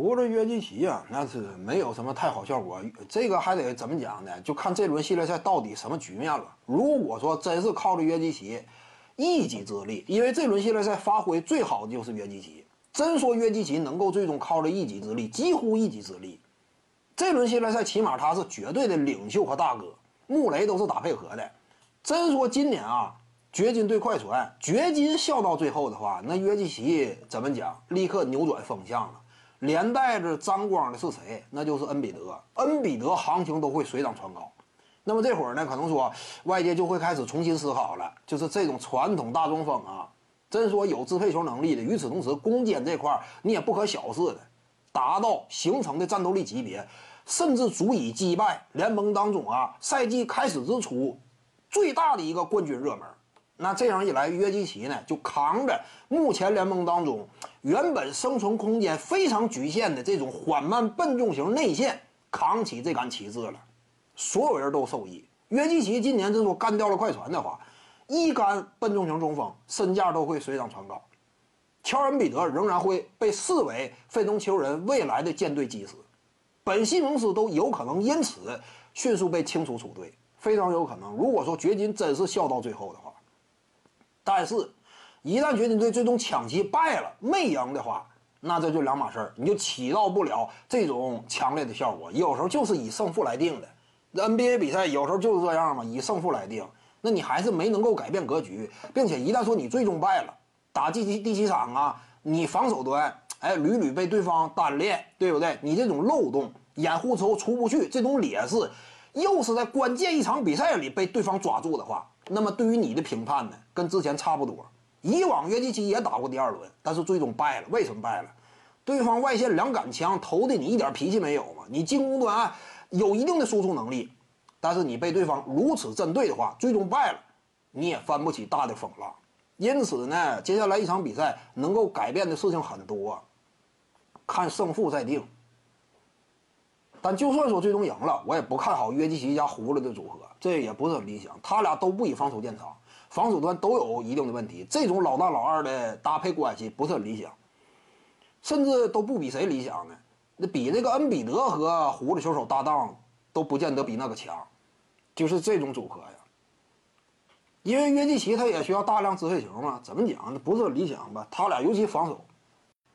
胡子约基奇啊，那是没有什么太好效果。这个还得怎么讲呢？就看这轮系列赛到底什么局面了。如果说真是靠着约基奇一己之力，因为这轮系列赛发挥最好的就是约基奇。真说约基奇能够最终靠着一己之力，几乎一己之力，这轮系列赛起码他是绝对的领袖和大哥。穆雷都是打配合的。真说今年啊。掘金对快船，掘金笑到最后的话，那约基奇怎么讲？立刻扭转风向了，连带着沾光的是谁？那就是恩比德。恩比德行情都会水涨船高。那么这会儿呢，可能说外界就会开始重新思考了，就是这种传统大中锋啊，真说有支配球能力的，与此同时攻坚这块你也不可小视的，达到形成的战斗力级别，甚至足以击败联盟当中啊赛季开始之初最大的一个冠军热门。那这样一来，约基奇呢就扛着目前联盟当中原本生存空间非常局限的这种缓慢笨重型内线，扛起这杆旗帜了，所有人都受益。约基奇今年真说干掉了快船的话，一杆笨重型中锋身价都会水涨船高。乔恩比德仍然会被视为费城球人未来的舰队基石，本西蒙斯都有可能因此迅速被清除出队，非常有可能。如果说掘金真是笑到最后的话。但是，一旦掘金队最终抢七败了没赢的话，那这就两码事儿，你就起到不了这种强烈的效果。有时候就是以胜负来定的，NBA 比赛有时候就是这样嘛，以胜负来定。那你还是没能够改变格局，并且一旦说你最终败了，打第七第七场啊，你防守端哎屡屡被对方单练，对不对？你这种漏洞掩护之后出不去，这种劣势，又是在关键一场比赛里被对方抓住的话。那么对于你的评判呢，跟之前差不多。以往约基奇也打过第二轮，但是最终败了。为什么败了？对方外线两杆枪投的你一点脾气没有嘛？你进攻端有一定的输出能力，但是你被对方如此针对的话，最终败了，你也翻不起大的风浪。因此呢，接下来一场比赛能够改变的事情很多，看胜负再定。但就算说最终赢了，我也不看好约基奇加胡子的组合，这也不是很理想。他俩都不以防守见长，防守端都有一定的问题，这种老大老二的搭配关系不是很理想，甚至都不比谁理想呢？那比那个恩比德和胡子球手搭档都不见得比那个强，就是这种组合呀。因为约基奇他也需要大量支配球嘛，怎么讲不是很理想吧？他俩尤其防守。